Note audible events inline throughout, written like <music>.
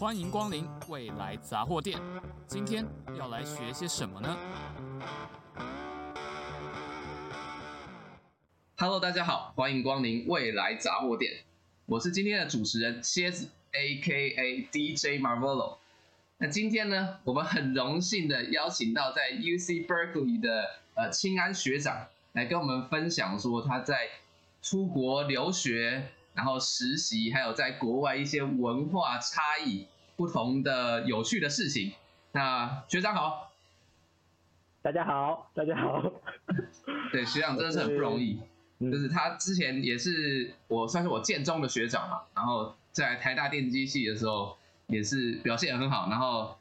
欢迎光临未来杂货店。今天要来学些什么呢？Hello，大家好，欢迎光临未来杂货店。我是今天的主持人蝎子，A.K.A. DJ Marvolo。那今天呢，我们很荣幸的邀请到在 UC Berkeley 的呃清安学长来跟我们分享说他在出国留学。然后实习，还有在国外一些文化差异不同的有趣的事情。那学长好，大家好，大家好。<laughs> 对，学长真的是很不容易，<laughs> 就是他之前也是我算是我建中的学长嘛，然后在台大电机系的时候也是表现很好，然后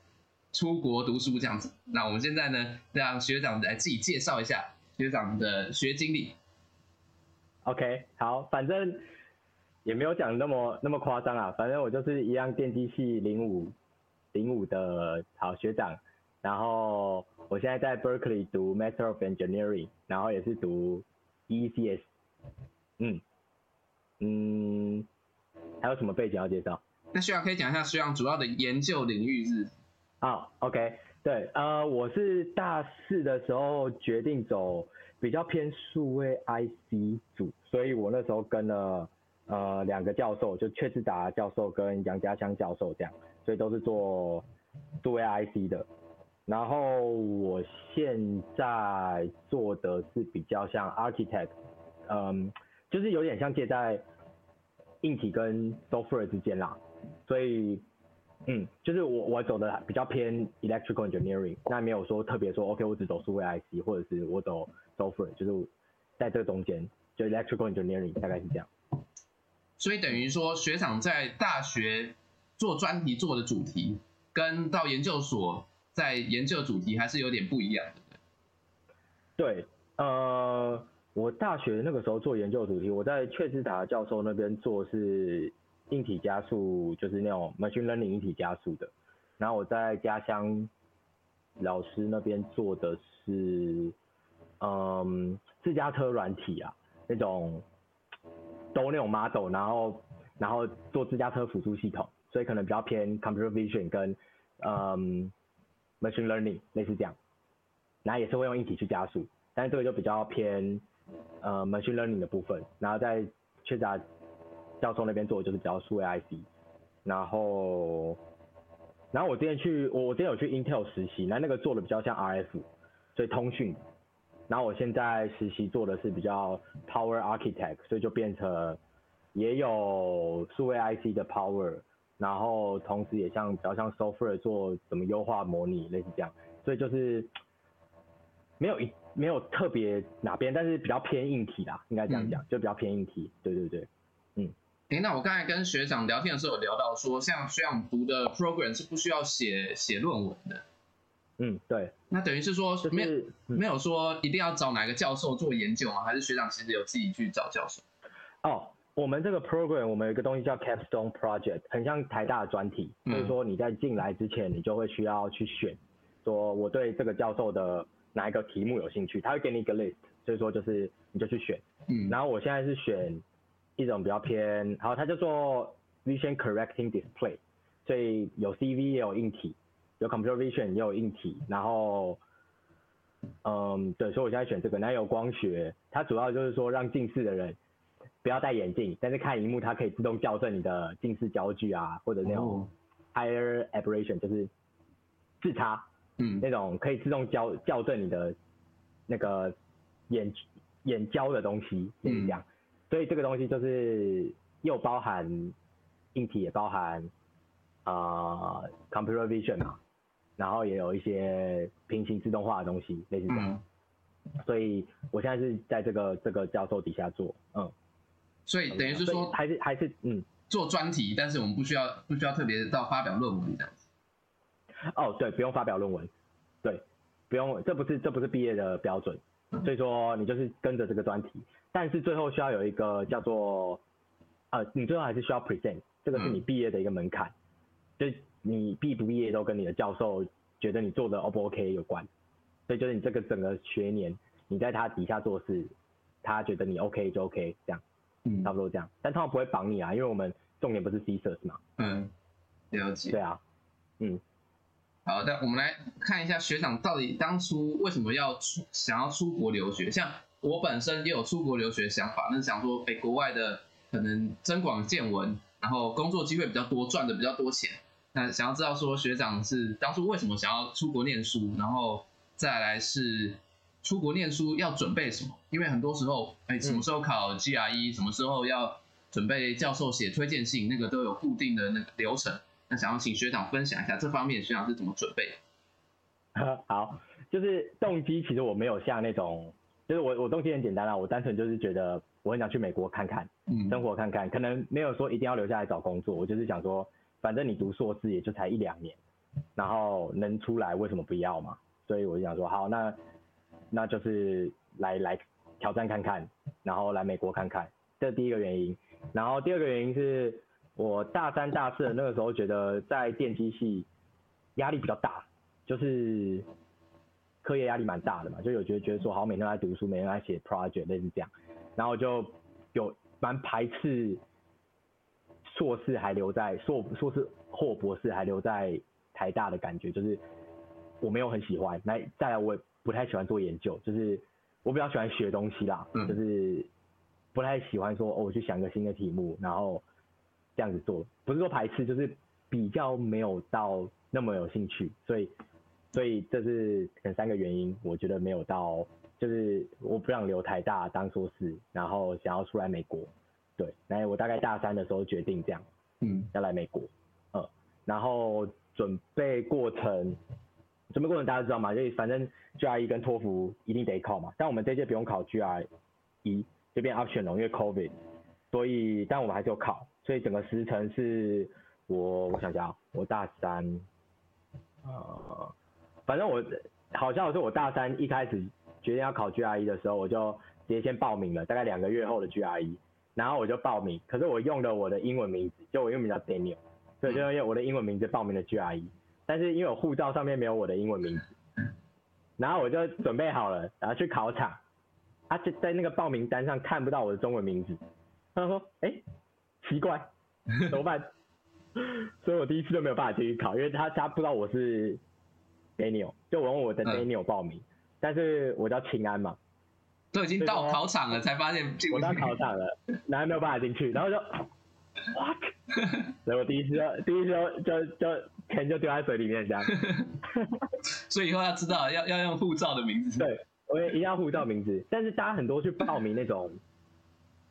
出国读书这样子。那我们现在呢，让学长来自己介绍一下学长的学经历。OK，好，反正。也没有讲那么那么夸张啊，反正我就是一样电机系零五零五的好学长，然后我现在在 Berkeley 读 Master of Engineering，然后也是读 ECS，嗯嗯，还有什么背景要介绍？那学长可以讲一下学长主要的研究领域是？啊、oh，OK，对，呃，我是大四的时候决定走比较偏数位 IC 组，所以我那时候跟了。呃，两个教授，就阙志达教授跟杨家湘教授这样，所以都是做数位 IC 的。然后我现在做的是比较像 architect，嗯，就是有点像介在硬体跟 software 之间啦。所以，嗯，就是我我走的比较偏 electrical engineering，那没有说特别说 OK，我只走数位 IC，或者是我走 software，就是在这个中间，就 electrical engineering 大概是这样。所以等于说，学长在大学做专题做的主题，跟到研究所在研究主题还是有点不一样的。对，呃，我大学那个时候做研究主题，我在阙致达教授那边做是硬体加速，就是那种 machine learning 硬体加速的。然后我在家乡老师那边做的是，嗯，自家车软体啊，那种。都那种 model，然后然后做自驾车辅助系统，所以可能比较偏 computer vision 跟嗯 machine learning 类似这样，然后也是会用硬体去加速，但是这个就比较偏呃 machine learning 的部分，然后在阙致达教授那边做的就是比较数位 IC，然后然后我之前去我我之前有去 Intel 实习，那那个做的比较像 RF，所以通讯。然后我现在实习做的是比较 Power Architect，所以就变成也有数位 IC 的 Power，然后同时也像比较像 Software 做怎么优化模拟类似这样，所以就是没有一没有特别哪边，但是比较偏硬体啦，应该这样讲，嗯、就比较偏硬体。对对对，嗯。诶，那我刚才跟学长聊天的时候有聊到说，像学长读的 Program 是不需要写写论文的。嗯，对，那等于是说是没有、嗯、没有说一定要找哪个教授做研究吗？还是学长其实有自己去找教授？哦，我们这个 program 我们有一个东西叫 capstone project，很像台大的专题，就、嗯、是说你在进来之前，你就会需要去选，说我对这个教授的哪一个题目有兴趣，他会给你一个 list，所以说就是你就去选。嗯，然后我现在是选一种比较偏，好，它叫做 vision correcting display，所以有 CV 也有硬体。有 computer vision，也有硬体，然后，嗯，对，所以我现在选这个。然后有光学，它主要就是说让近视的人不要戴眼镜，但是看荧幕它可以自动校正你的近视焦距啊，或者那种 higher aberration，就是视差，嗯，那种可以自动校校正你的那个眼眼焦的东西，就是这样。所以这个东西就是又包含硬体，也包含啊、呃、computer vision 嘛。然后也有一些平行自动化的东西，类似这样。嗯、所以我现在是在这个这个教授底下做，嗯。所以等于是说，还是还是嗯，做专题，但是我们不需要不需要特别到发表论文这样子。哦，对，不用发表论文，对，不用，这不是这不是毕业的标准。所以说你就是跟着这个专题，但是最后需要有一个叫做，呃，你最后还是需要 present，这个是你毕业的一个门槛，就。你毕不毕业都跟你的教授觉得你做的 O 不 OK 有关，所以就是你这个整个学年你在他底下做事，他觉得你 OK 就 OK 这样，嗯，差不多这样，但他们不会绑你啊，因为我们重点不是 thesis 嘛，嗯，了解。对啊，嗯。好，的我们来看一下学长到底当初为什么要出想要出国留学？像我本身也有出国留学想法，那是想说，哎，国外的可能增广见闻，然后工作机会比较多，赚的比较多钱。那想要知道说学长是当初为什么想要出国念书，然后再来是出国念书要准备什么？因为很多时候，哎，什么时候考 GRE，什么时候要准备教授写推荐信，那个都有固定的那个流程。那想要请学长分享一下这方面，学长是怎么准备？<laughs> 好，就是动机，其实我没有像那种，就是我我动机很简单啦，我单纯就是觉得我很想去美国看看，嗯，生活看看，可能没有说一定要留下来找工作，我就是想说，反正你读硕士也就才一两年，然后能出来为什么不要嘛？所以我就想说，好，那那就是来来挑战看看，然后来美国看看，这第一个原因，然后第二个原因是。我大三、大四那个时候，觉得在电机系压力比较大，就是课业压力蛮大的嘛，就有觉得觉得说，好，每天都在读书，每天都在写 project，类似这样，然后就有蛮排斥硕士还留在硕硕士或博士还留在台大的感觉，就是我没有很喜欢。那再来，我也不太喜欢做研究，就是我比较喜欢学东西啦，就是不太喜欢说，哦，我去想一个新的题目，然后。这样子做不是说排斥，就是比较没有到那么有兴趣，所以所以这是可能三个原因，我觉得没有到，就是我不想留台大当硕士，然后想要出来美国，对，那我大概大三的时候决定这样，嗯，要来美国，嗯，然后准备过程，准备过程大家知道吗？就反正 GRE 跟托福一定得考嘛，但我们这届不用考 GRE，这边 optional，因为 COVID，所以但我们还是有考。所以整个时程是我，我想想，我大三，呃，反正我好像是我大三一开始决定要考 GRE 的时候，我就直接先报名了，大概两个月后的 GRE，然后我就报名，可是我用了我的英文名字，就我英文名叫 Daniel，所以就用我的英文名字报名了 GRE，但是因为我护照上面没有我的英文名字，然后我就准备好了，然后去考场，他就在那个报名单上看不到我的中文名字，他说，哎、欸。奇怪，怎么办？<laughs> 所以我第一次都没有办法进去考，因为他他不知道我是 Daniel，就我用我的 Daniel 报名，嗯、但是我叫秦安嘛，都已经到考场了才发现进不去。我到考场了，然后没有办法进去，然后就 what？<laughs> 所以我第一次就第一次就就就钱就丢在水里面这样。<laughs> 所以以后要知道要要用护照的名字。对，我也一定要护照名字，但是大家很多去报名那种。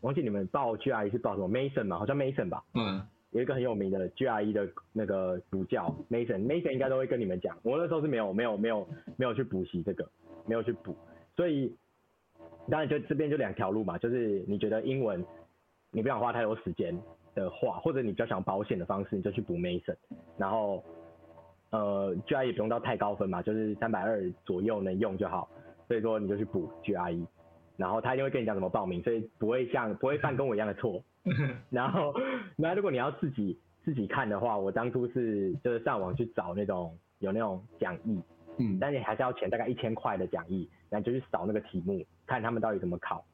忘记你们报 GRE 是报什么 Mason 嘛？好像 Mason 吧。嗯。有一个很有名的 GRE 的那个主教 Mason，Mason 应该都会跟你们讲。我那时候是没有没有没有没有去补习这个，没有去补。所以当然就这边就两条路嘛，就是你觉得英文你不想花太多时间的话，或者你比较想保险的方式，你就去补 Mason。然后呃 GRE 也不用到太高分嘛，就是三百二左右能用就好。所以说你就去补 GRE。然后他一定会跟你讲怎么报名，所以不会像不会犯跟我一样的错。然后，那如果你要自己自己看的话，我当初是就是上网去找那种有那种讲义，嗯，但你还是要钱大概一千块的讲义，然后就去扫那个题目，看他们到底怎么考。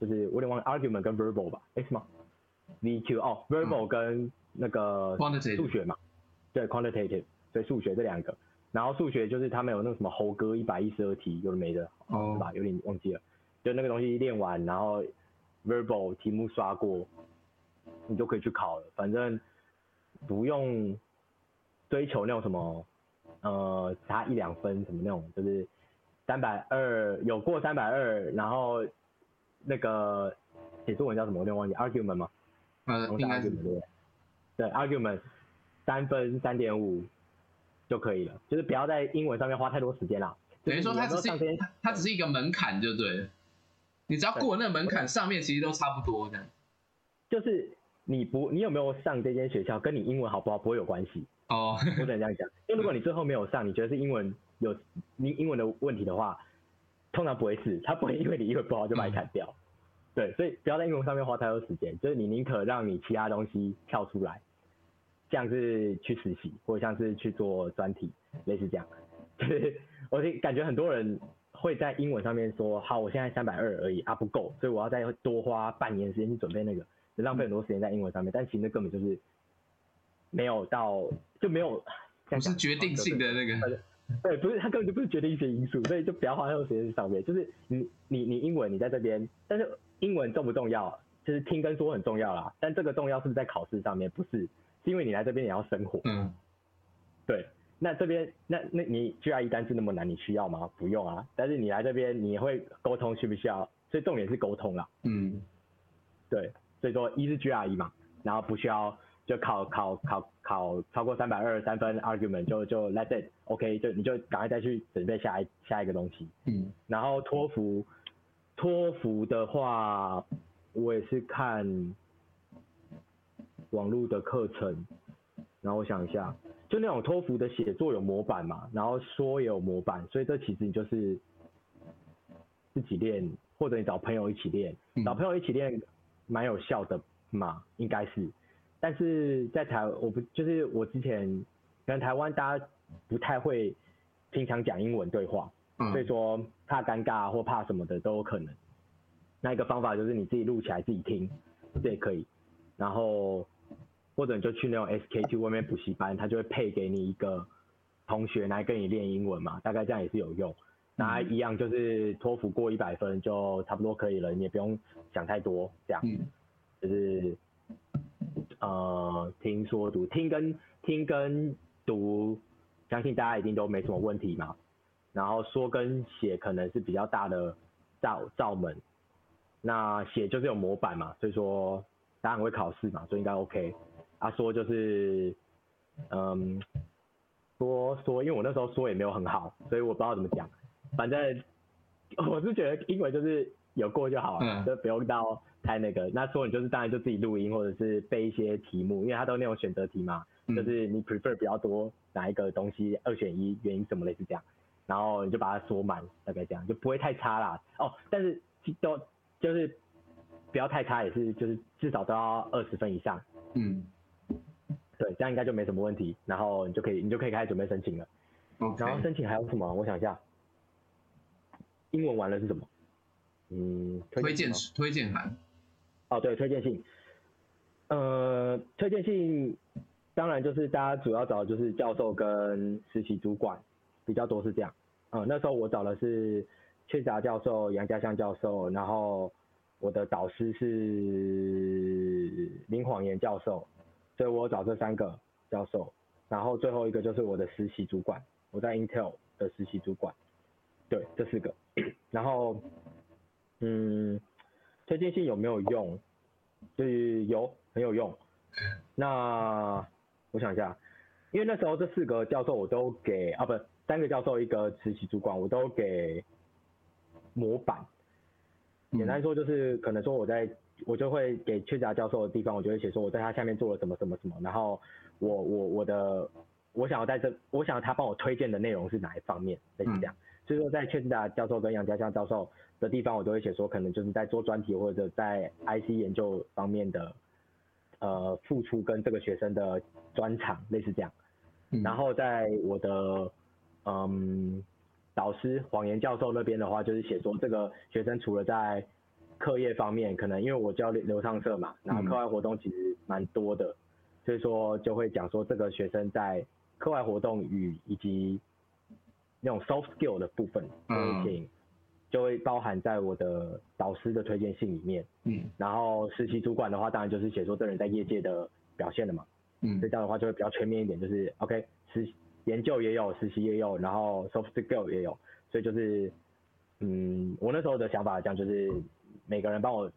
就是我有点忘了 argument 跟 verbal 吧？哎什么？VQ 哦，verbal 跟那个数学嘛，对 quantitative，所以数学这两个。然后数学就是他们有那个什么猴哥一百一十二题，有的没的，哦，是吧？有点忘记了。就那个东西练完，然后 verbal 题目刷过，你就可以去考了。反正不用追求那种什么，呃，差一两分什么那种，就是三百二有过三百二，然后那个写作文叫什么？我有点忘记，argument 吗？嗯，应该是对。对，argument 三分三点五就可以了，就是不要在英文上面花太多时间啦。等于说它只是它它只是一个门槛，就对。你只要过那个门槛，上面其实都差不多这样。就是你不，你有没有上这间学校，跟你英文好不好不会有关系。哦，不能这样讲。因为如果你最后没有上，你觉得是英文有你英文的问题的话，通常不会是，他不会因为你英文不好就把你砍掉。嗯、对，所以不要在英文上面花太多时间，就是你宁可让你其他东西跳出来，像是去实习，或者像是去做专题，类似这样。就是我感觉很多人。会在英文上面说好，我现在三百二而已啊，不够，所以我要再多花半年时间去准备那个，就浪费很多时间在英文上面。但其实那根本就是没有到就没有，不是决定性的那个，<laughs> 对，不是，他根本就不是决定性因素，所以就不要花太多时间上面。就是你你你英文你在这边，但是英文重不重要？就是听跟说很重要啦，但这个重要是不是在考试上面？不是，是因为你来这边也要生活。嗯，对。那这边那那你 GRE 单字那么难，你需要吗？不用啊。但是你来这边你会沟通需不需要？所以重点是沟通啦。嗯，对。所以说一是 GRE 嘛，然后不需要就考考考考超过三百二十三分 argument 就就 let it OK 就你就赶快再去准备下一下一个东西。嗯。然后托福托福的话，我也是看网络的课程，然后我想一下。就那种托福的写作有模板嘛，然后说也有模板，所以这其实你就是自己练，或者你找朋友一起练，找朋友一起练蛮有效的嘛，应该是。但是在台，我不就是我之前可能台湾大家不太会平常讲英文对话，所以说怕尴尬或怕什么的都有可能。那一个方法就是你自己录起来自己听，这也可以。然后。或者你就去那种 SKT 外面补习班，他就会配给你一个同学来跟你练英文嘛，大概这样也是有用。那一样就是托福过一百分就差不多可以了，你也不用想太多，这样。就是呃听说读听跟听跟读，相信大家一定都没什么问题嘛。然后说跟写可能是比较大的罩罩门，那写就是有模板嘛，所以说大家很会考试嘛，所以应该 OK。他、啊、说就是，嗯，说说，因为我那时候说也没有很好，所以我不知道怎么讲。反正 <laughs> 我是觉得英文就是有过就好了，嗯、就不用到太那个。那说你就是当然就自己录音或者是背一些题目，因为它都那种选择题嘛，嗯、就是你 prefer 比较多哪一个东西，二选一，原因什么类似这样，然后你就把它说满，大概这样就不会太差啦。哦，但是都就是不要太差，也是就是至少都要二十分以上。嗯。对，这样应该就没什么问题，然后你就可以，你就可以开始准备申请了。Okay. 然后申请还有什么？我想一下，英文完了是什么？嗯，推荐推荐函。哦，对，推荐信。呃，推荐信当然就是大家主要找的就是教授跟实习主管比较多是这样。嗯、那时候我找的是최杂教授、杨家湘教授，然后我的导师是林晃炎教授。所以我找这三个教授，然后最后一个就是我的实习主管，我在 Intel 的实习主管，对，这四个。<coughs> 然后，嗯，推荐信有没有用？就是有，很有用。那我想一下，因为那时候这四个教授我都给啊，不，三个教授一个实习主管，我都给模板。简单说就是可能说我在。我就会给缺杂教授的地方，我就会写说我在他下面做了什么什么什么，然后我我我的我想要在这，我想要他帮我推荐的内容是哪一方面，类似这样。所以说在최杂教授跟杨家祥教授的地方，我都会写说可能就是在做专题或者在 IC 研究方面的呃付出跟这个学生的专长，类似这样。然后在我的嗯导师黄岩教授那边的话，就是写说这个学生除了在课业方面，可能因为我教流畅社嘛，然后课外活动其实蛮多的，嗯、所以说就会讲说这个学生在课外活动与以及那种 soft skill 的部分，嗯，就会包含在我的导师的推荐信里面，嗯，然后实习主管的话，当然就是写说这人在业界的表现了嘛，嗯，所以这样的话就会比较全面一点，就是 OK，实研究也有，实习也有，然后 soft skill 也有，所以就是，嗯，我那时候的想法讲就是。每个人帮我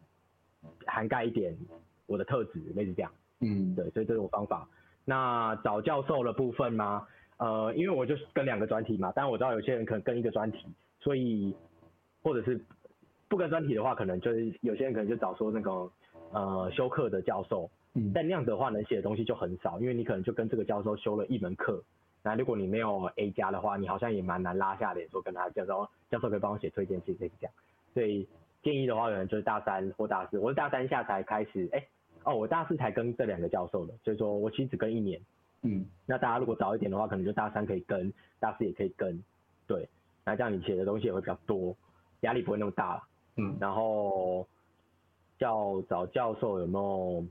涵盖一点我的特质，类似这样。嗯，对，所以这是我方法。那找教授的部分吗？呃，因为我就跟两个专题嘛，但我知道有些人可能跟一个专题，所以或者是不跟专题的话，可能就是有些人可能就找说那个呃修课的教授。嗯。但那样子的话，能写的东西就很少，因为你可能就跟这个教授修了一门课。那如果你没有 A 加的话，你好像也蛮难拉下脸说跟他教授，教授可以帮我写推荐信，这样。所以。建议的话，可能就是大三或大四。我是大三下才开始，哎、欸，哦，我大四才跟这两个教授的，所以说我其实只跟一年。嗯，那大家如果早一点的话，可能就大三可以跟，大四也可以跟，对，那这样你写的东西也会比较多，压力不会那么大了。嗯，然后叫找教授有没有？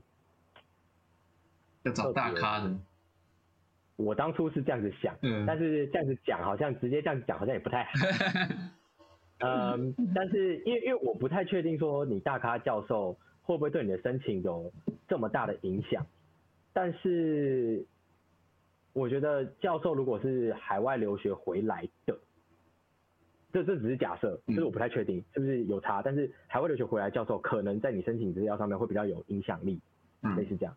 要找大咖的。我当初是这样子想，嗯，但是这样子讲好像直接这样子讲好像也不太好。<laughs> 嗯，但是因为因为我不太确定说你大咖教授会不会对你的申请有这么大的影响，但是我觉得教授如果是海外留学回来的，这这只是假设，就是我不太确定是不是有差，但是海外留学回来教授可能在你申请资料上面会比较有影响力，类似这样。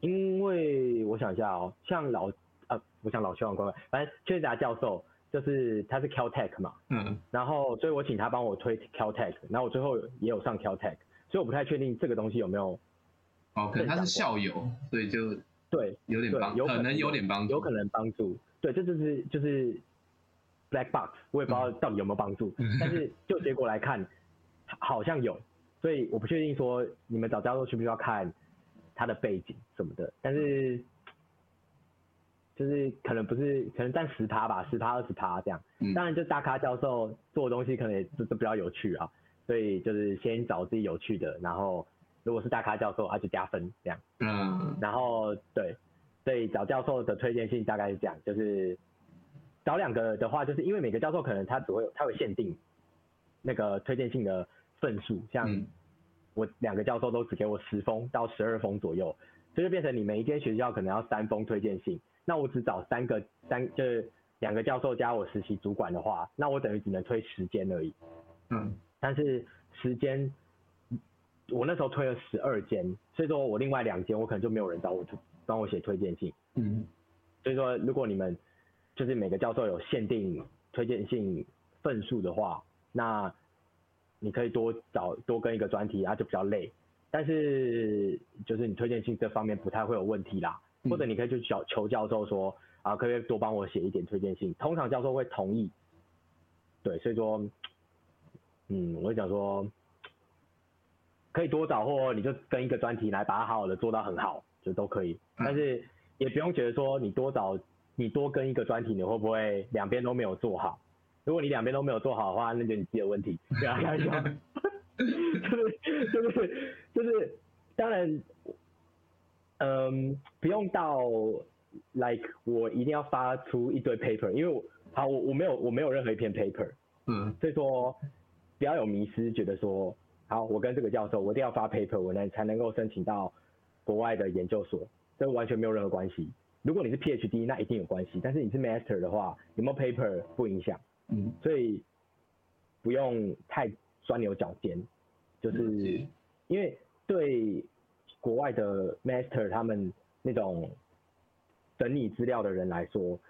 因为我想一下哦，像老呃，我想老邱很乖乖，反正薛达教授。就是他是 Caltech 嘛，嗯，然后所以我请他帮我推 Caltech，然后我最后也有上 Caltech，所以我不太确定这个东西有没有。哦，可能他是校友，所以就对有点帮，可能有点帮助，有可能帮助。对，这就是就是 black box，我也不知道到底有没有帮助，嗯、但是就结果来看，好像有，所以我不确定说你们找教授需不需要看他的背景什么的，但是。就是可能不是，可能占十趴吧，十趴二十趴这样。嗯。当然，就大咖教授做的东西可能也都都比较有趣啊，所以就是先找自己有趣的，然后如果是大咖教授，他就加分这样。嗯。然后对，所以找教授的推荐信大概是这样，就是找两个的话，就是因为每个教授可能他只会有他会限定那个推荐信的份数，像我两个教授都只给我十封到十二封左右，所以就变成你每一间学校可能要三封推荐信。那我只找三个三就是两个教授加我实习主管的话，那我等于只能推十间而已。嗯。但是时间，我那时候推了十二间，所以说我另外两间我可能就没有人找我帮我写推荐信。嗯。所以说如果你们就是每个教授有限定推荐信份数的话，那你可以多找多跟一个专题，然啊就比较累。但是就是你推荐信这方面不太会有问题啦。或者你可以去求求教授说啊，可不可以多帮我写一点推荐信？通常教授会同意。对，所以说，嗯，我会讲说，可以多找，或你就跟一个专题来把它好好的做到很好，就都可以。但是也不用觉得说你多找，你多跟一个专题，你会不会两边都没有做好？如果你两边都没有做好的话，那就你自己的问题。对啊，开玩笑，就是就是就是，当然。嗯，不用到，like 我一定要发出一堆 paper，因为我好我我没有我没有任何一篇 paper，嗯，所以说不要有迷失，觉得说好我跟这个教授我一定要发 paper，我能才能够申请到国外的研究所，这完全没有任何关系。如果你是 PhD，那一定有关系，但是你是 Master 的话，有没有 paper 不影响，嗯，所以不用太钻牛角尖，就是因为对。国外的 master 他们那种整理资料的人来说，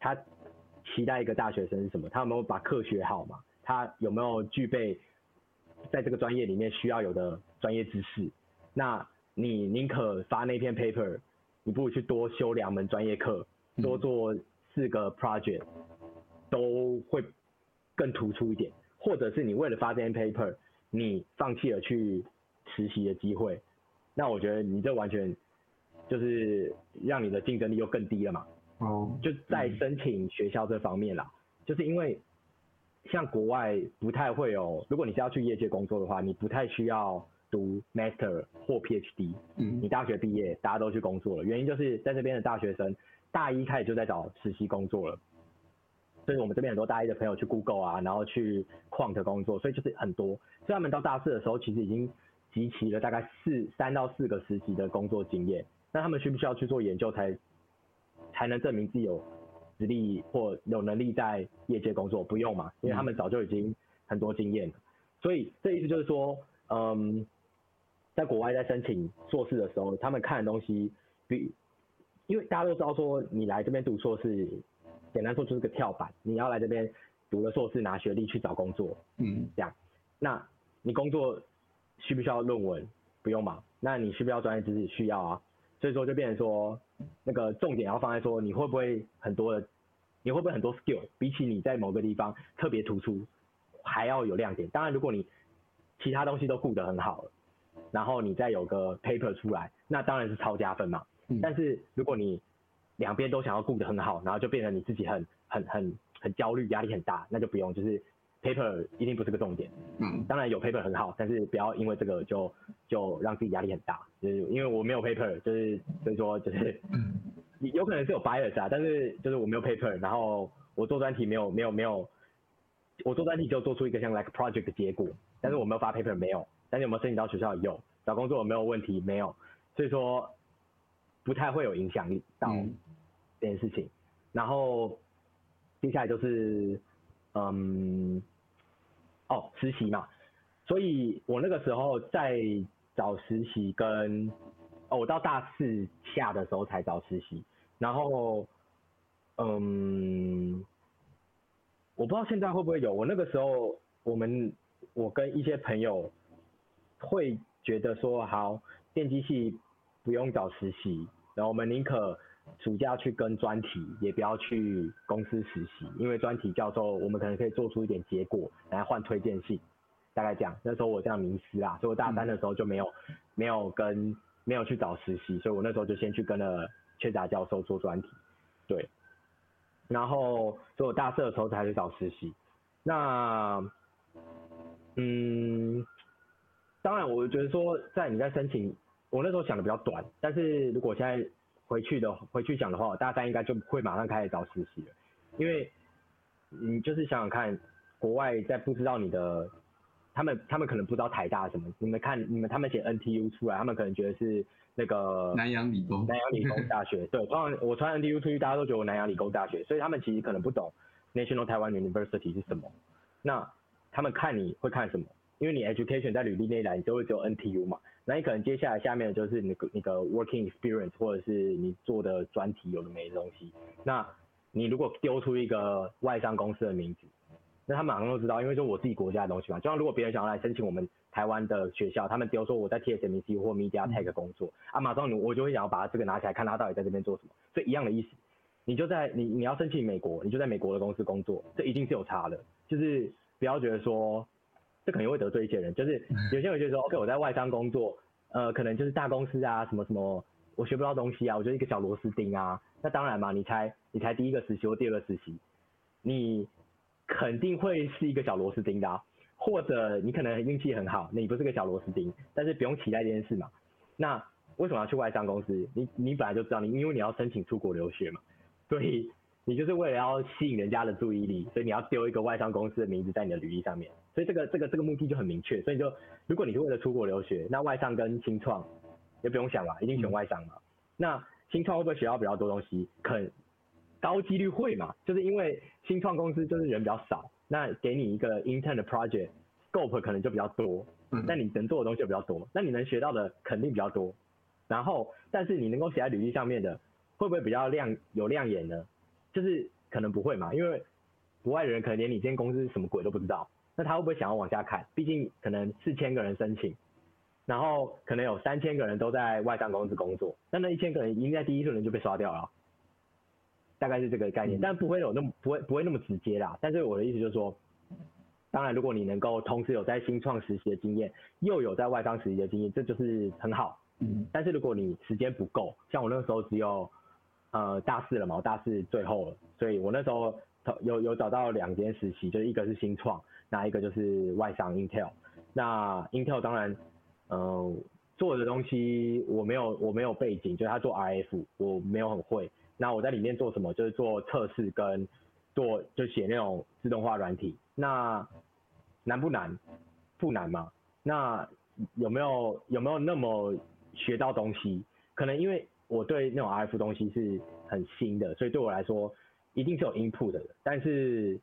他期待一个大学生是什么？他有没有把课学好嘛？他有没有具备在这个专业里面需要有的专业知识？那你宁可发那篇 paper，你不如去多修两门专业课，多做四个 project，都会更突出一点。或者是你为了发这篇 paper，你放弃了去实习的机会。那我觉得你这完全就是让你的竞争力又更低了嘛。哦。就在申请学校这方面啦，就是因为像国外不太会有，如果你是要去业界工作的话，你不太需要读 Master 或 PhD。嗯。你大学毕业，大家都去工作了，原因就是在这边的大学生大一开始就在找实习工作了。所以我们这边很多大一的朋友去 Google 啊，然后去 Quant 工作，所以就是很多。所以他们到大四的时候，其实已经。集齐了大概四三到四个实习的工作经验，那他们需不需要去做研究才才能证明自己有实力或有能力在业界工作？不用嘛，因为他们早就已经很多经验了。所以这意思就是说，嗯，在国外在申请硕士的时候，他们看的东西比，因为大家都知道说，你来这边读硕士，简单说就是个跳板，你要来这边读了硕士拿学历去找工作，嗯，这样，那你工作。需不需要论文？不用嘛。那你需不需要专业知识？需要啊。所以说就变成说，那个重点要放在说，你会不会很多的，你会不会很多 skill？比起你在某个地方特别突出，还要有亮点。当然，如果你其他东西都顾得很好了，然后你再有个 paper 出来，那当然是超加分嘛。嗯。但是如果你两边都想要顾得很好，然后就变成你自己很很很很焦虑，压力很大，那就不用，就是。Paper 一定不是个重点，嗯，当然有 paper 很好，但是不要因为这个就就让自己压力很大，就是因为我没有 paper，就是所以说就是有可能是有 bias 啊，但是就是我没有 paper，然后我做专题没有没有没有，我做专题就做出一个像 like project 的结果，但是我没有发 paper 没有，但是有没有申请到学校有，找工作有没有问题没有，所以说不太会有影响力到这件事情。嗯、然后接下来就是嗯，哦实习嘛，所以我那个时候在找实习跟。哦，我到大四下的时候才找实习，然后，嗯，我不知道现在会不会有。我那个时候，我们我跟一些朋友会觉得说，好，电机系不用找实习，然后我们宁可暑假去跟专题，也不要去公司实习，因为专题教授我们可能可以做出一点结果来换推荐信，大概这样。那时候我这样迷思啊，所以我大三的时候就没有、嗯、没有跟。没有去找实习，所以我那时候就先去跟了缺杂教授做专题，对，然后所以我大四的时候才去找实习。那，嗯，当然，我觉得说在你在申请，我那时候想的比较短，但是如果现在回去的回去讲的话，我大三应该就会马上开始找实习了，因为你就是想想看，国外在不知道你的。他们他们可能不知道台大什么，你们看你们他们写 NTU 出来，他们可能觉得是那个南洋理工南洋理工大学。对，通常我穿 NTU 出去，大家都觉得我南洋理工大学，所以他们其实可能不懂 National Taiwan University 是什么。那他们看你会看什么？因为你 education 在履历那一栏你就会只有 NTU 嘛，那你可能接下来下面的就是你个你个 working experience 或者是你做的专题有的没的东西。那你如果丢出一个外商公司的名字。那他马上都知道，因为就我自己国家的东西嘛。就像如果别人想要来申请我们台湾的学校，他们比如说我在 TSMC 或 Media Tech 工作，啊，马上你我就会想要把他这个拿起来看他到底在这边做什么。所以一样的意思，你就在你你要申请美国，你就在美国的公司工作，这一定是有差的。就是不要觉得说，这可能会得罪一些人。就是 <laughs> 有些人觉得说，OK，我在外商工作，呃，可能就是大公司啊，什么什么，我学不到东西啊，我就是一个小螺丝钉啊。那当然嘛，你才你才第一个实习或第二个实习，你。肯定会是一个小螺丝钉的啊，或者你可能运气很好，你不是个小螺丝钉，但是不用期待这件事嘛。那为什么要去外商公司？你你本来就知道，你因为你要申请出国留学嘛，所以你就是为了要吸引人家的注意力，所以你要丢一个外商公司的名字在你的履历上面。所以这个这个这个目的就很明确。所以就如果你是为了出国留学，那外商跟新创也不用想了，一定选外商嘛。那新创会不会学到比较多东西？肯。高几率会嘛，就是因为新创公司就是人比较少，那给你一个 intern 的 project scope 可能就比较多，那你能做的东西就比较多，那你能学到的肯定比较多。然后，但是你能够写在履历上面的，会不会比较亮有亮眼呢？就是可能不会嘛，因为国外的人可能连你这间公司是什么鬼都不知道，那他会不会想要往下看？毕竟可能四千个人申请，然后可能有三千个人都在外商公司工作，那那一千个人一定在第一轮就被刷掉了。大概是这个概念，但不会有那么不会不会那么直接啦。但是我的意思就是说，当然如果你能够同时有在新创实习的经验，又有在外商实习的经验，这就是很好。嗯。但是如果你时间不够，像我那个时候只有呃大四了嘛，我大四最后了，所以我那时候有有找到两间实习，就是一个是新创，那一个就是外商 Intel。那 Intel 当然，嗯、做的东西我没有我没有背景，就是他做 RF，我没有很会。那我在里面做什么？就是做测试跟做就写那种自动化软体。那难不难？不难嘛。那有没有有没有那么学到东西？可能因为我对那种 RF 东西是很新的，所以对我来说一定是有 input 的。但是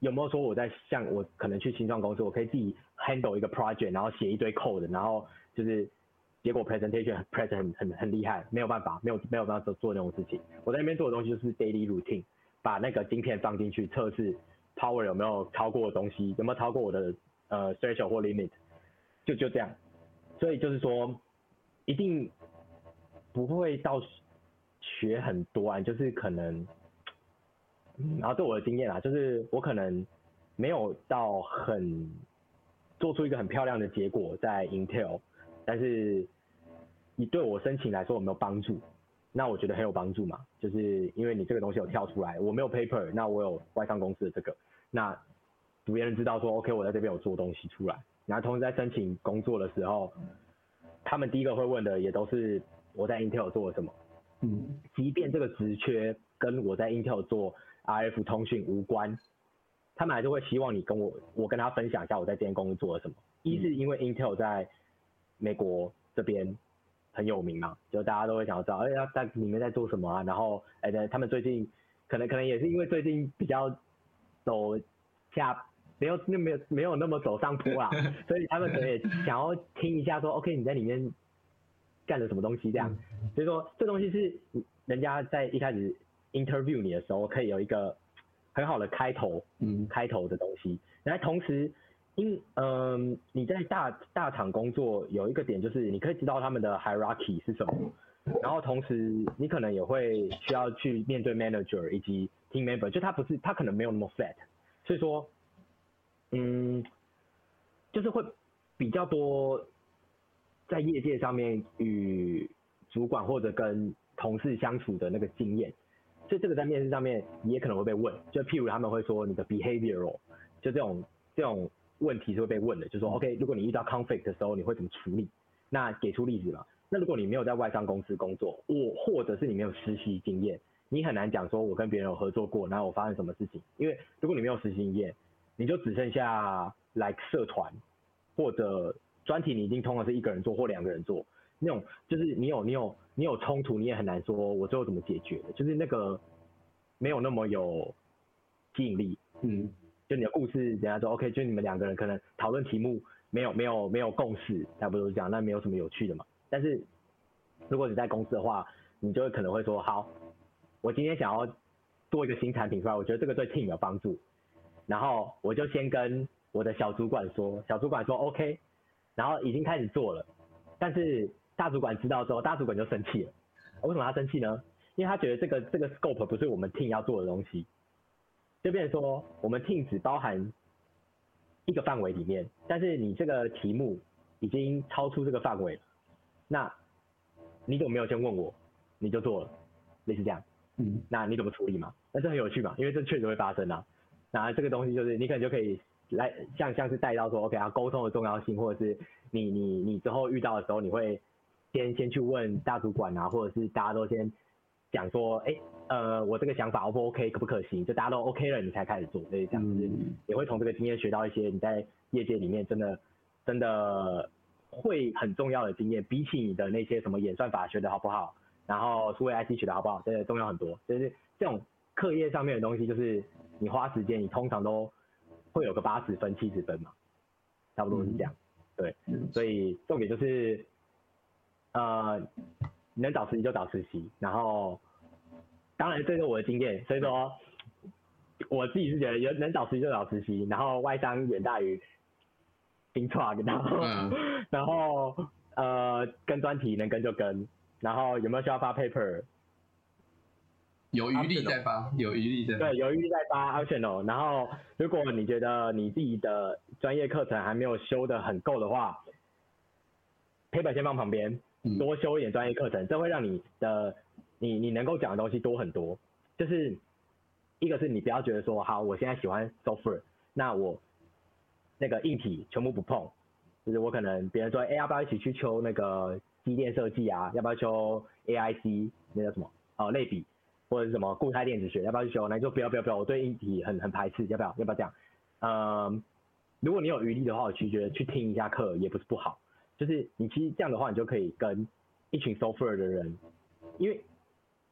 有没有说我在像我可能去新创公司，我可以自己 handle 一个 project，然后写一堆 code，然后就是。结果 presentation present 很很很厉害，没有办法，没有没有办法做做那种事情。我在那边做的东西就是 daily routine，把那个晶片放进去测试 power 有没有超过的东西，有没有超过我的呃 threshold 或 limit，就就这样。所以就是说，一定不会到学很多啊，就是可能，然后对我的经验啊，就是我可能没有到很做出一个很漂亮的结果在 Intel，但是。你对我申请来说有没有帮助？那我觉得很有帮助嘛，就是因为你这个东西有跳出来，我没有 paper，那我有外商公司的这个，那别人知道说 OK，我在这边有做东西出来，然后同时在申请工作的时候，他们第一个会问的也都是我在 Intel 做了什么，嗯，即便这个职缺跟我在 Intel 做 RF 通讯无关，他们还是会希望你跟我，我跟他分享一下我在这间公司做了什么。一是因为 Intel 在美国这边很有名嘛，就大家都会想要知道，哎，他在里面在做什么啊？然后，哎，他们最近可能可能也是因为最近比较走下。没有，那没有没有那么走上坡啦，<laughs> 所以他们可能也想要听一下说，OK，你在里面干了什么东西这样，所以说这东西是人家在一开始 interview 你的时候可以有一个很好的开头，嗯，开头的东西。然后同时，因嗯、呃、你在大大厂工作有一个点就是你可以知道他们的 hierarchy 是什么，然后同时你可能也会需要去面对 manager 以及 team member，就他不是他可能没有那么 flat，所以说。嗯，就是会比较多在业界上面与主管或者跟同事相处的那个经验，所以这个在面试上面你也可能会被问，就譬如他们会说你的 behavioral，就这种这种问题是会被问的，就是说 OK，如果你遇到 conflict 的时候你会怎么处理？那给出例子嘛。那如果你没有在外商公司工作，我或者是你没有实习经验，你很难讲说我跟别人有合作过，然后我发生什么事情，因为如果你没有实习经验。你就只剩下 like 社团或者专题，你一定通常是一个人做或两个人做，那种就是你有你有你有冲突，你也很难说我最后怎么解决的，就是那个没有那么有吸引力，嗯，就你的故事，人家说 OK，就你们两个人可能讨论题目没有没有没有共识，差不多是这样，那没有什么有趣的嘛。但是如果你在公司的话，你就会可能会说，好，我今天想要做一个新产品出来，我觉得这个对 team 有帮助。然后我就先跟我的小主管说，小主管说 OK，然后已经开始做了，但是大主管知道之后，大主管就生气了。为什么他生气呢？因为他觉得这个这个 scope 不是我们 team 要做的东西，就变成说我们 team 只包含一个范围里面，但是你这个题目已经超出这个范围了，那你怎么没有先问我，你就做了，类似这样，嗯，那你怎么处理嘛？那这很有趣嘛，因为这确实会发生啊。那这个东西就是你可能就可以来像像是带到说，OK 啊，沟通的重要性，或者是你你你之后遇到的时候，你会先先去问大主管啊，或者是大家都先讲说，哎，呃，我这个想法 O 不 OK，可不可行？就大家都 OK 了，你才开始做，所以这样子也会从这个经验学到一些你在业界里面真的真的会很重要的经验，比起你的那些什么演算法学的好不好，然后数位 IC 学的好不好，真的重要很多。就是这种课业上面的东西，就是。你花时间，你通常都会有个八十分、七十分嘛，差不多是这样。对，所以重点就是，呃，能找实习就找实习，然后，当然这是我的经验，所以说，我自己是觉得有能找实习就找实习，然后外商远大于冰创，<laughs> 然后，然后呃，跟专题能跟就跟，然后有没有需要发 paper？有余力再发，有余力再发。对，有余力再发 optional。然后，如果你觉得你自己的专业课程还没有修的很够的话，paper 先放旁边，多修一点专业课程，这会让你的你你能够讲的东西多很多。就是一个是你不要觉得说，好，我现在喜欢 software，那我那个硬体全部不碰。就是我可能别人说，哎，要不要一起去修那个机电设计啊？要不要修 AIC 那叫什么？哦，类比。或者是什么固态电子学，要不要去修？那你说不要不要不要，我对硬体很很排斥，要不要要不要这样？嗯，如果你有余力的话，我其实觉得去听一下课也不是不好。就是你其实这样的话，你就可以跟一群 software 的人，因为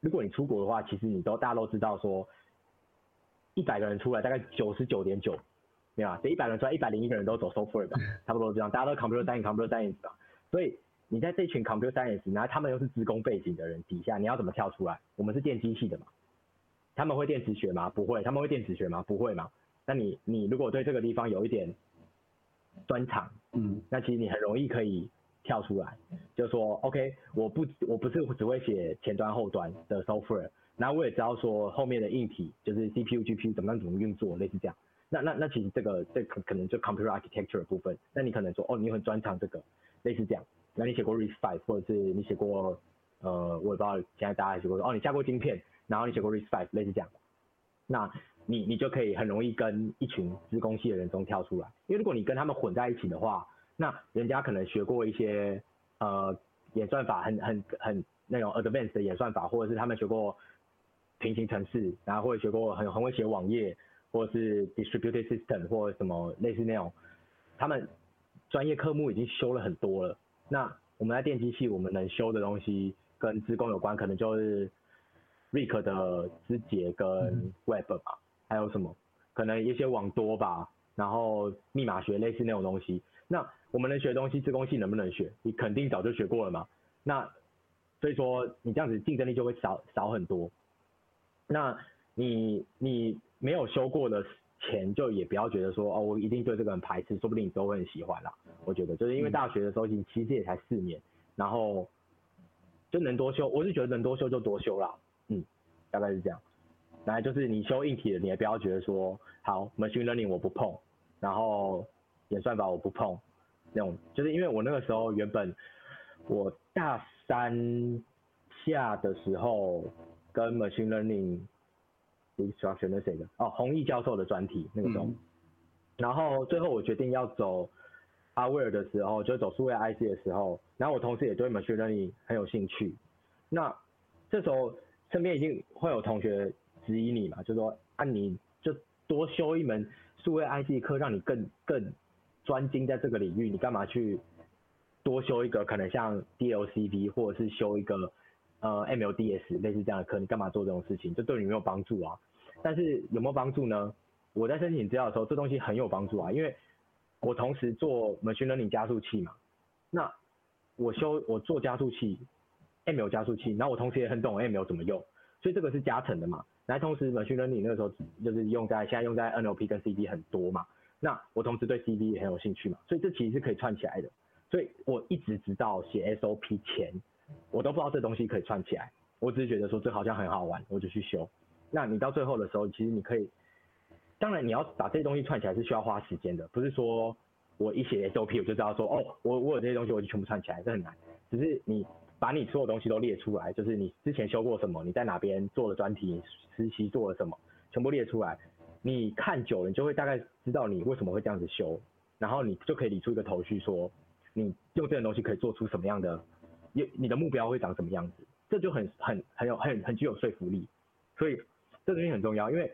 如果你出国的话，其实你都大家都知道说，一百个人出来，大概九十九点九，对吧？这一百个人出来，一百零一个人都走 software 吧，差不多这样，大家都 computer science，computer science，所以。你在这群 computer science，然后他们又是资工背景的人底下，你要怎么跳出来？我们是电机系的嘛，他们会电磁学吗？不会，他们会电子学吗？不会嘛。那你你如果对这个地方有一点专长，嗯，那其实你很容易可以跳出来，就说 OK，我不我不是只会写前端后端的 software，然后我也知道说后面的硬体就是 CPU GPU 怎么样怎么运作，类似这样。那那那其实这个这可可能就 computer architecture 的部分，那你可能说哦，你很专长这个，类似这样。那你写过 RISC-V 或者是你写过，呃，我也不知道现在大家写过哦，你下过晶片，然后你写过 RISC-V 类似这样，那你你就可以很容易跟一群资工系的人中跳出来，因为如果你跟他们混在一起的话，那人家可能学过一些呃演算法很很很那种 advanced 的演算法，或者是他们学过平行程式，然后或者学过很很会写网页，或者是 distributed system 或者什么类似那种，他们专业科目已经修了很多了。那我们在电机系，我们能修的东西跟资工有关，可能就是 RISC 的肢节跟 Web 吧，还有什么？可能一些网多吧，然后密码学类似那种东西。那我们能学的东西，自工系能不能学？你肯定早就学过了嘛。那所以说你这样子竞争力就会少少很多。那你你没有修过的前，就也不要觉得说哦，我一定对这个很排斥，说不定你都会很喜欢啦。我觉得就是因为大学的时候，你其实也才四年，然后就能多修，我是觉得能多修就多修啦。嗯，大概是这样。来就是你修硬体的，你也不要觉得说好，machine learning 我不碰，然后演算法我不碰，那种就是因为我那个时候原本我大三下的时候跟 machine learning instruction 那谁的？哦，弘毅教授的专题那个时候，嗯、然后最后我决定要走 hardware 的时候，就走数位 IC 的时候，然后我同时也对 machine learning 很有兴趣，那这时候身边已经会有同学。质疑你嘛，就说啊，你就多修一门数位 IC 课，让你更更专精在这个领域，你干嘛去多修一个可能像 DLCV 或者是修一个呃 MLDS 类似这样的课，你干嘛做这种事情？这对你没有帮助啊。但是有没有帮助呢？我在申请资料的时候，这东西很有帮助啊，因为我同时做 machine learning 加速器嘛，那我修我做加速器 ML 加速器，然后我同时也很懂 ML 怎么用，所以这个是加成的嘛。来，同时，machine learning 那个时候就是用在现在用在 NLP 跟 CD 很多嘛。那我同时对 CD 也很有兴趣嘛，所以这其实是可以串起来的。所以我一直直到写 SOP 前，我都不知道这东西可以串起来。我只是觉得说这好像很好玩，我就去修。那你到最后的时候，其实你可以，当然你要把这些东西串起来是需要花时间的，不是说我一写 SOP 我就知道说哦，我我有这些东西我就全部串起来，这很难。只是你。把你所有东西都列出来，就是你之前修过什么，你在哪边做了专题实习做了什么，全部列出来。你看久了，你就会大概知道你为什么会这样子修，然后你就可以理出一个头绪，说你用这个东西可以做出什么样的，你你的目标会长什么样子，这就很很很有很很具有说服力。所以这东西很重要，因为，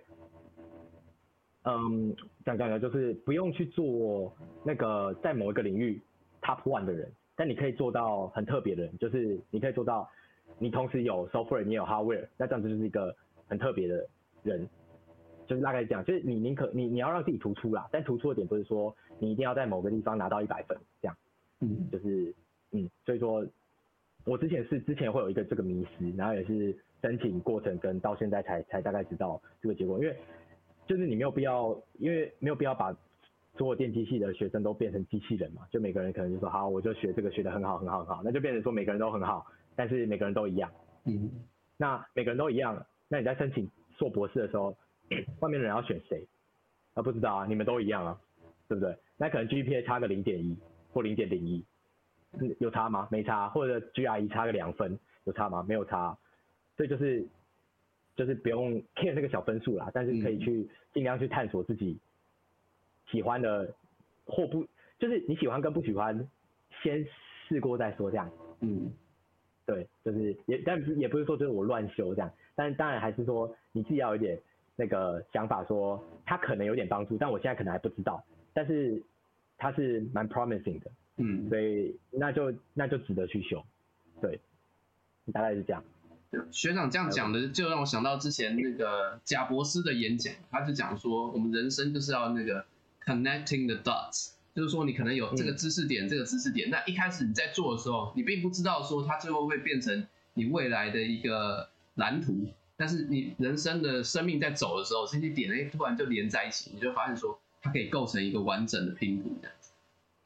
嗯，讲讲的就是不用去做那个在某一个领域 top one 的人。但你可以做到很特别的人，就是你可以做到，你同时有 software，你有 hardware，那这样子就是一个很特别的人，就是大概这样，就是你宁可你你要让自己突出啦，但突出的点不是说你一定要在某个地方拿到一百分这样，嗯，就是嗯，所以说，我之前是之前会有一个这个迷失，然后也是申请过程跟到现在才才大概知道这个结果，因为就是你没有必要，因为没有必要把。所有电机系的学生都变成机器人嘛？就每个人可能就说好，我就学这个学得很好很好很好，那就变成说每个人都很好，但是每个人都一样。嗯。那每个人都一样，那你在申请硕博士的时候，外面的人要选谁？啊，不知道啊，你们都一样啊，对不对？那可能 GPA 差个零点一或零点零一，有差吗？没差。或者 GRE 差个两分，有差吗？没有差。所以就是就是不用 care 那个小分数啦，但是可以去尽量去探索自己。喜欢的或不，就是你喜欢跟不喜欢，先试过再说这样。嗯，对，就是也，但也不是说就是我乱修这样，但当然还是说你自己要有点那个想法，说它可能有点帮助，但我现在可能还不知道，但是它是蛮 promising 的。嗯，所以那就那就值得去修，对，大概是这样。学长这样讲的，就让我想到之前那个贾博士的演讲，他就讲说，我们人生就是要那个。Connecting the dots，就是说你可能有这个知识点，这个知识点，那一开始你在做的时候，你并不知道说它最后会变成你未来的一个蓝图，但是你人生的生命在走的时候，这些点哎突然就连在一起，你就发现说它可以构成一个完整的拼图这样子。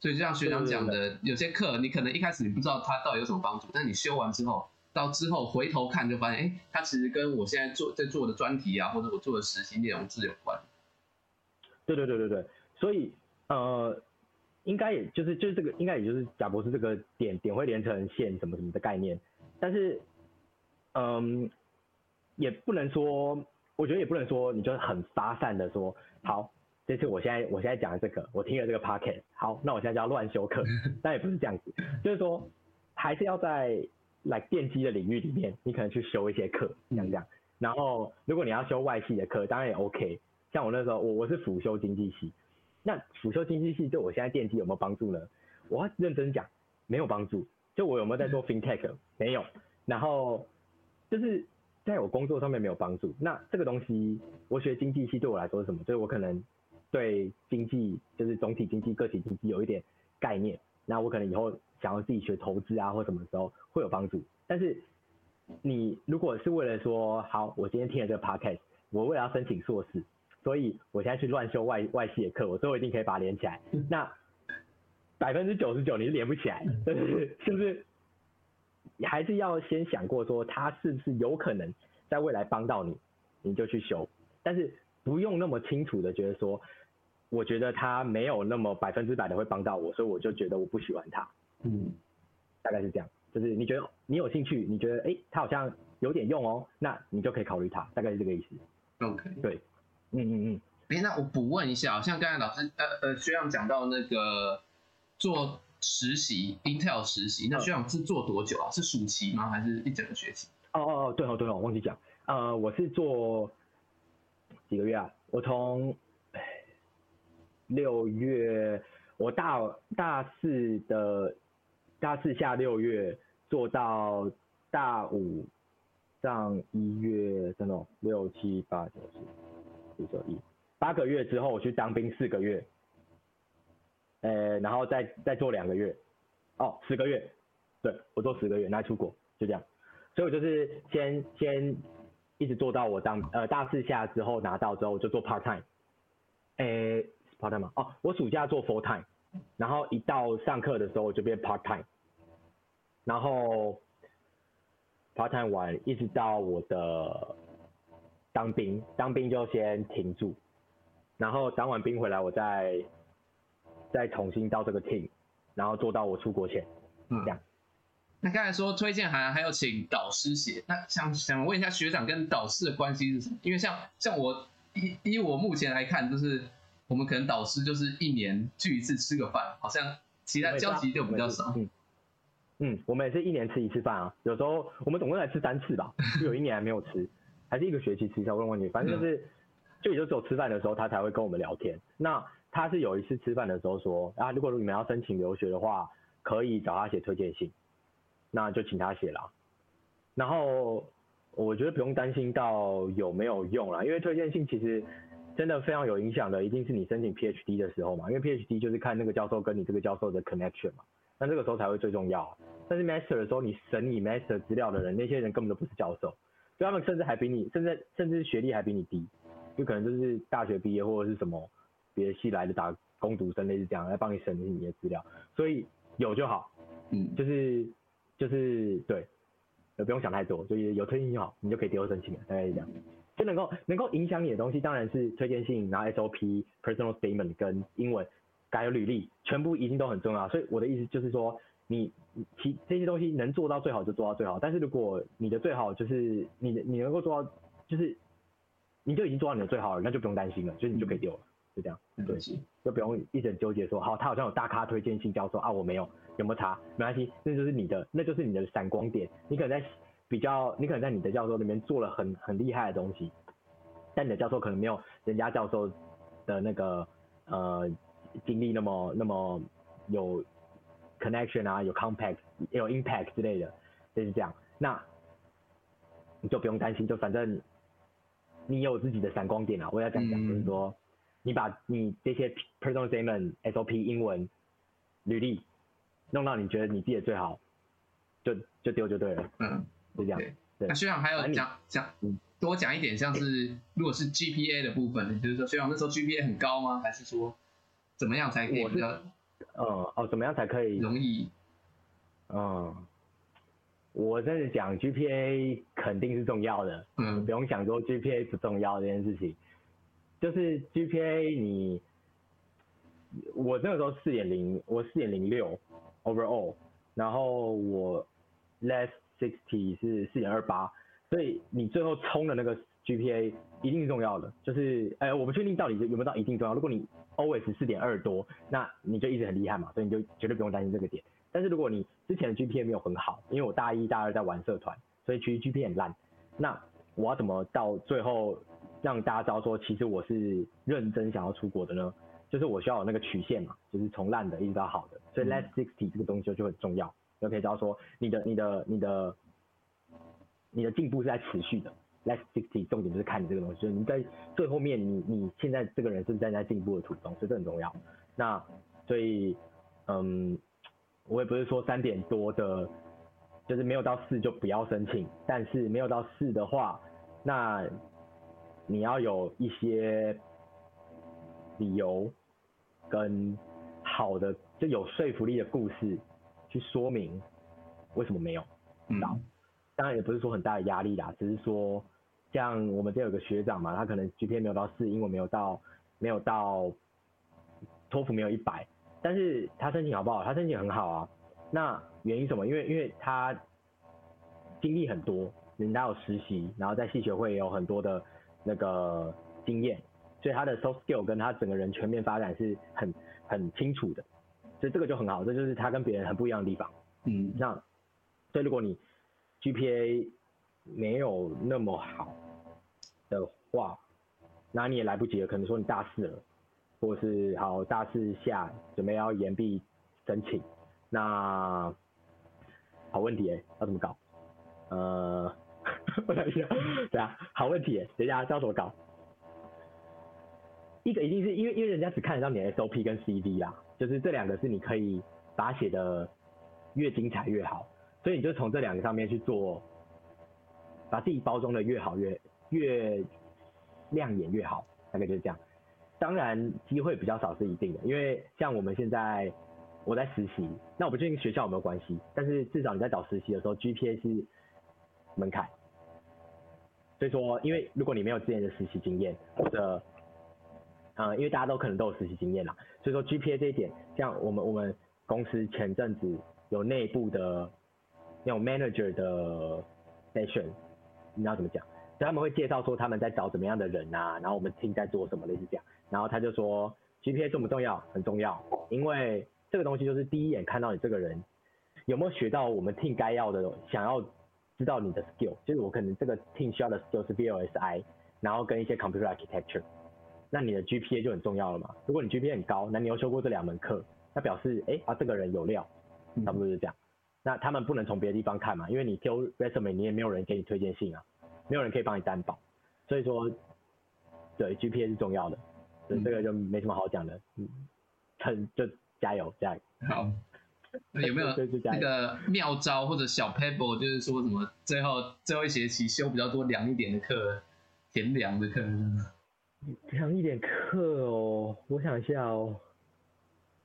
所以就像学长讲的，有些课你可能一开始你不知道它到底有什么帮助，但你修完之后，到之后回头看就发现，哎，它其实跟我现在做在做的专题啊，或者我做的实习内容是有关。对对对对对。所以，呃，应该也就是就是这个，应该也就是贾博士这个点点会连成线什么什么的概念，但是，嗯，也不能说，我觉得也不能说你就是很发散的说，好，这次我现在我现在讲的这个，我听了这个 podcast，好，那我现在就要乱修课，<laughs> 但也不是这样子，就是说，还是要在来电机的领域里面，你可能去修一些课，这样这样。然后如果你要修外系的课，当然也 OK。像我那时候，我我是辅修经济系，那辅修经济系对我现在电机有没有帮助呢？我要认真讲，没有帮助。就我有没有在做 FinTech？没有。然后就是在我工作上面没有帮助。那这个东西，我学经济系对我来说是什么？就是我可能对经济，就是总体经济、个体经济有一点概念。那我可能以后想要自己学投资啊，或什么时候会有帮助。但是你如果是为了说，好，我今天听了这个 podcast，我为了要申请硕士，所以我现在去乱修外外系的课，我最后一定可以把它连起来。那百分之九十九你是连不起来，<laughs> 是不是？是不是？你还是要先想过说，它是不是有可能在未来帮到你，你就去修。但是不用那么清楚的觉得说。我觉得他没有那么百分之百的会帮到我，所以我就觉得我不喜欢他。嗯，大概是这样。就是你觉得你有兴趣，你觉得哎，他好像有点用哦，那你就可以考虑他，大概是这个意思。OK，对，嗯嗯嗯。哎，那我补问一下，像刚才老师呃呃学长讲到那个做实习，Intel 实习，那学长是做多久啊？是暑期吗？还是一整个学期？哦哦哦，对哦对哦，忘记讲，呃，我是做几个月啊？我从六月，我大大四的大四下六月做到大五上一月，真的六七八九十八个月之后，我去当兵四个月，呃，然后再再做两个月，哦，十个月，对，我做十个月，然后出国，就这样，所以我就是先先一直做到我当呃大四下之后拿到之后，我就做 part time，呃 part time 吗？哦，我暑假做 full time，然后一到上课的时候我就变 part time，然后 part time 完一直到我的当兵，当兵就先停住，然后当完兵回来，我再再重新到这个 team，然后做到我出国前，嗯，这样。那刚才说推荐函还有请导师写，那想想问一下学长跟导师的关系是什么？因为像像我以以我目前来看，就是。我们可能导师就是一年聚一次吃个饭，好像其他交集就比较少。嗯，嗯，我们也是一年吃一次饭啊，有时候我们总共才吃三次吧，就有一年还没有吃，还是一个学期吃一下，问问题，反正就是，就也就只有吃饭的时候他才会跟我们聊天。那他是有一次吃饭的时候说，啊，如果你们要申请留学的话，可以找他写推荐信，那就请他写了。然后我觉得不用担心到有没有用啦，因为推荐信其实。真的非常有影响的，一定是你申请 PhD 的时候嘛，因为 PhD 就是看那个教授跟你这个教授的 connection 嘛，那这个时候才会最重要。但是 Master 的时候，你审你 Master 资料的人，那些人根本都不是教授，就他们甚至还比你，甚至甚至学历还比你低，就可能就是大学毕业或者是什么别的系来的打工读生类似这样来帮你审理你的资料，所以有就好，嗯，就是就是对，不用想太多，就是有推荐就好，你就可以丢申请了，大概是这样。就能够能够影响你的东西，当然是推荐信，然后 SOP、personal statement 跟英文，还有履历，全部一定都很重要。所以我的意思就是说，你其这些东西能做到最好就做到最好。但是如果你的最好就是你的你能够做到，就是你就已经做到你的最好了，那就不用担心了，所以你就可以丢了，就这样。对，就不用一直纠结说，好，他好像有大咖推荐信教授啊，我没有，有没有查？没关系，那就是你的，那就是你的闪光点，你可能在。比较，你可能在你的教授那边做了很很厉害的东西，但你的教授可能没有人家教授的那个呃经历那么那么有 connection 啊，有 compact，有 impact 之类的，就是这样。那你就不用担心，就反正你有自己的闪光点啊。我要讲讲，就是说你把你这些 personal statement、SOP、英文、履历弄到你觉得你自己的最好，就就丢就对了。嗯。就这样，对。那学长还有讲讲，嗯，多讲一点，像是如果是 GPA 的部分，就是说学长那时候 GPA 很高吗？还是说怎么样才可以比较？嗯，哦，怎么样才可以容易？嗯，我真的讲 GPA 肯定是重要的，嗯，不用想说 GPA 不重要这件事情，就是 GPA 你，我那个时候四点零，我四点零六 overall，然后我 less。Sixty 是四点二八，所以你最后冲的那个 GPA 一定是重要的。就是，哎、欸，我不确定到底有没有到一定重要。如果你 always 四点二多，那你就一直很厉害嘛，所以你就绝对不用担心这个点。但是如果你之前的 GPA 没有很好，因为我大一大二在玩社团，所以其实 GPA 很烂，那我要怎么到最后让大家知道说，其实我是认真想要出国的呢？就是我需要有那个曲线嘛，就是从烂的一直到好的，所以 last sixty 这个东西就很重要，就可以知道说你的你的你的你的进步是在持续的。Last sixty 重点就是看你这个东西，就是你在最后面你你现在这个人是不是在在进步的途中，所以这很重要。那所以嗯，我也不是说三点多的，就是没有到四就不要申请，但是没有到四的话，那你要有一些理由。跟好的就有说服力的故事去说明为什么没有到，嗯、当然也不是说很大的压力啦，只是说像我们这有个学长嘛，他可能 GPA 没有到四，英文没有到没有到托福没有一百，但是他申请好不好？他申请很好啊。那原因什么？因为因为他经历很多，人家有实习，然后在系学会也有很多的那个经验。所以他的 soft skill 跟他整个人全面发展是很很清楚的，所以这个就很好，这就是他跟别人很不一样的地方。嗯，那所以如果你 GPA 没有那么好的话，那你也来不及了，可能说你大四了，或是好大四下准备要延毕申请，那好问题哎、要怎么搞？呃，<laughs> 我想一下，对啊，好问题哎、欸，等一下要怎么搞？一个一定是因为因为人家只看得到你的 SOP 跟 CD 啦，就是这两个是你可以把它写的越精彩越好，所以你就从这两个上面去做，把自己包装的越好越越亮眼越好，大概就是这样。当然机会比较少是一定的，因为像我们现在我在实习，那我不确定学校有没有关系，但是至少你在找实习的时候 GPA 是门槛，所以说因为如果你没有之前的实习经验或者啊、因为大家都可能都有实习经验啦，所以说 GPA 这一点，像我们我们公司前阵子有内部的那种 manager 的 session，你知道怎么讲？就他们会介绍说他们在找怎么样的人啊，然后我们 team 在做什么类似这样，然后他就说 GPA 重不重要？很重要，因为这个东西就是第一眼看到你这个人有没有学到我们 team 该要的，想要知道你的 skill，就是我可能这个 team 需要的 skill 是 VLSI，然后跟一些 computer architecture。那你的 GPA 就很重要了嘛。如果你 GPA 很高，那你又修过这两门课，那表示哎、欸、啊这个人有料，差不多是这样。那他们不能从别的地方看嘛，因为你丢 resume 你也没有人给你推荐信啊，没有人可以帮你担保。所以说，对 GPA 是重要的，所以这个就没什么好讲的。嗯，很就加油加油。好，有没有 <laughs> 那个妙招或者小 pebble，就是说什么最后最后一学期修比较多凉一点的课，填凉的课？凉一点课哦，我想一下哦，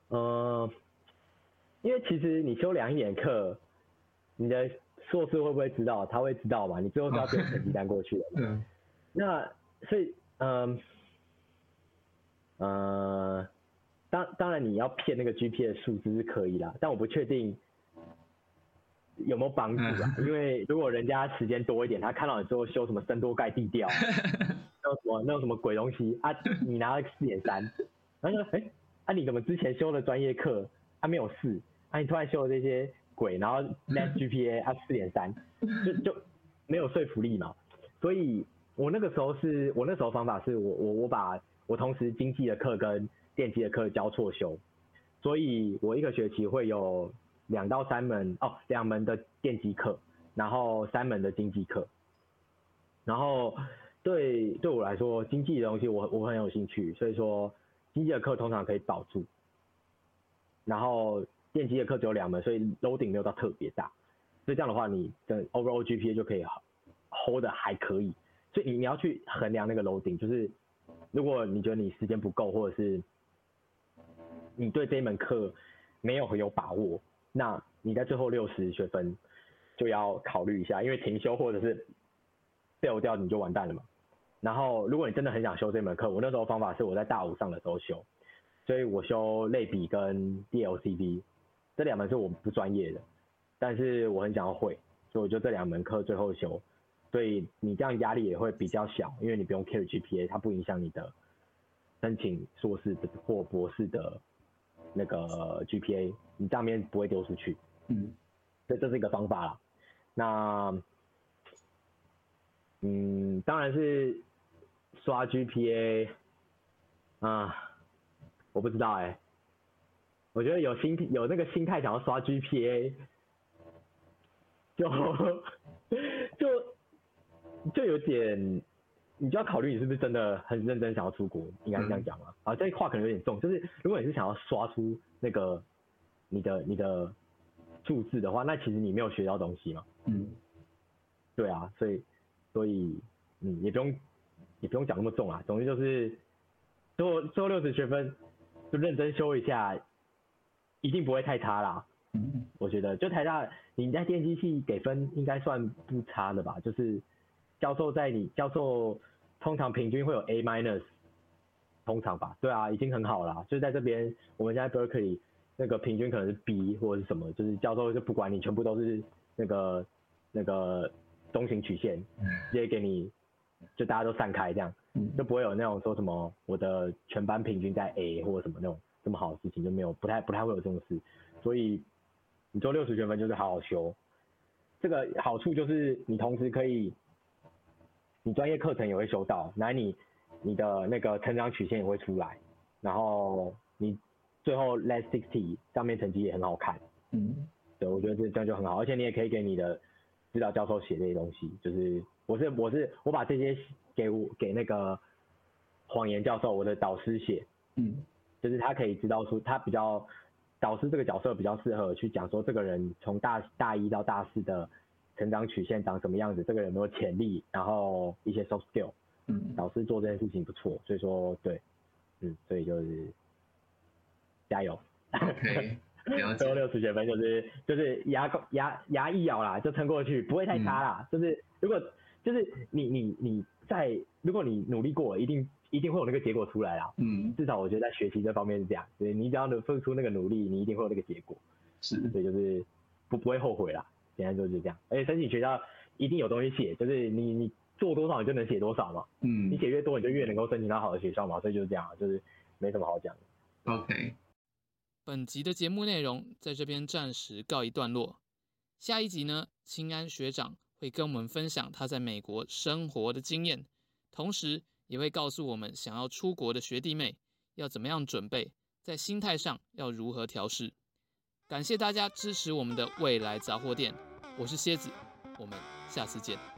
呃，因为其实你修凉一点课，你的硕士会不会知道？他会知道嘛？你最后是要丢成绩单过去的嘛。<laughs> 嗯。那所以，嗯，呃，当当然你要骗那个 GPA 的数字是可以啦，但我不确定有没有帮助啊。因为如果人家时间多一点，他看到你最后修什么深多盖地调。<laughs> 那什么那种什么鬼东西啊？你拿了四点三，然后说，哎、欸，啊你怎么之前修的专业课啊没有四？啊你突然修了这些鬼，然后 net GPA 啊四点三，就就没有说服力嘛。所以我那个时候是我那时候方法是我我我把我同时经济的课跟电机的课交错修，所以我一个学期会有两到三门哦，两门的电机课，然后三门的经济课，然后。对，对我来说，经济的东西我我很有兴趣，所以说经济的课通常可以保住。然后电机的课只有两门，所以 loading 没有到特别大，所以这样的话，你的 overall GPA 就可以 hold 的还可以。所以你你要去衡量那个 loading，就是如果你觉得你时间不够，或者是你对这一门课没有很有把握，那你在最后六十学分就要考虑一下，因为停修或者是 fail 掉你就完蛋了嘛。然后，如果你真的很想修这门课，我那时候方法是我在大五上的时候修，所以我修类比跟 DLCB，这两门是我不专业的，但是我很想要会，所以我就这两门课最后修，所以你这样压力也会比较小，因为你不用 carry GPA，它不影响你的申请硕士或博士的那个 GPA，你账面不会丢出去。嗯，这这是一个方法啦。那，嗯，当然是刷 GPA 啊，我不知道哎、欸。我觉得有心有那个心态想要刷 GPA，就就就有点，你就要考虑你是不是真的很认真想要出国，应该是这样讲嘛。啊，这话可能有点重，就是如果你是想要刷出那个你的你的数字的话，那其实你没有学到东西嘛。嗯，对啊，所以所以嗯，也不用也不用讲那么重啊。总之就是最后最后六十学分就认真修一下。一定不会太差啦，嗯，我觉得就台大你在电机系给分应该算不差的吧，就是教授在你教授通常平均会有 A minus，通常吧，对啊，已经很好啦，就是在这边我们现在 Berkeley 那个平均可能是 B 或者是什么，就是教授就不管你全部都是那个那个中型曲线，直接给你就大家都散开这样，就不会有那种说什么我的全班平均在 A 或者什么那种。这么好的事情就没有，不太不太会有这种事，所以你做六十学分就是好好修。这个好处就是你同时可以，你专业课程也会修到，来你你的那个成长曲线也会出来，然后你最后 last sixty 上面成绩也很好看。嗯，对，我觉得这这样就很好，而且你也可以给你的指导教授写这些东西，就是我是我是我把这些给我给那个谎言教授我的导师写。嗯。就是他可以知道出他比较导师这个角色比较适合去讲说这个人从大大一到大四的成长曲线长什么样子，这个人有没有潜力，然后一些 soft skill，嗯，导师做这件事情不错，所以说对，嗯，所以就是加油。<laughs> 最后六十学分就是就是牙牙牙一咬啦就撑过去，不会太差啦，嗯、就是如果就是你你你在如果你努力过一定。一定会有那个结果出来啊，嗯，至少我觉得在学习这方面是这样，所以你只要能付出那个努力，你一定会有那个结果，是，所以就是不不会后悔啦，现在就是这样，而且申请学校一定有东西写，就是你你做多少你就能写多少嘛，嗯，你写越多你就越能够申请到好的学校嘛，所以就是这样，就是没什么好讲的。OK，本集的节目内容在这边暂时告一段落，下一集呢，清安学长会跟我们分享他在美国生活的经验，同时。也会告诉我们，想要出国的学弟妹要怎么样准备，在心态上要如何调试。感谢大家支持我们的未来杂货店，我是蝎子，我们下次见。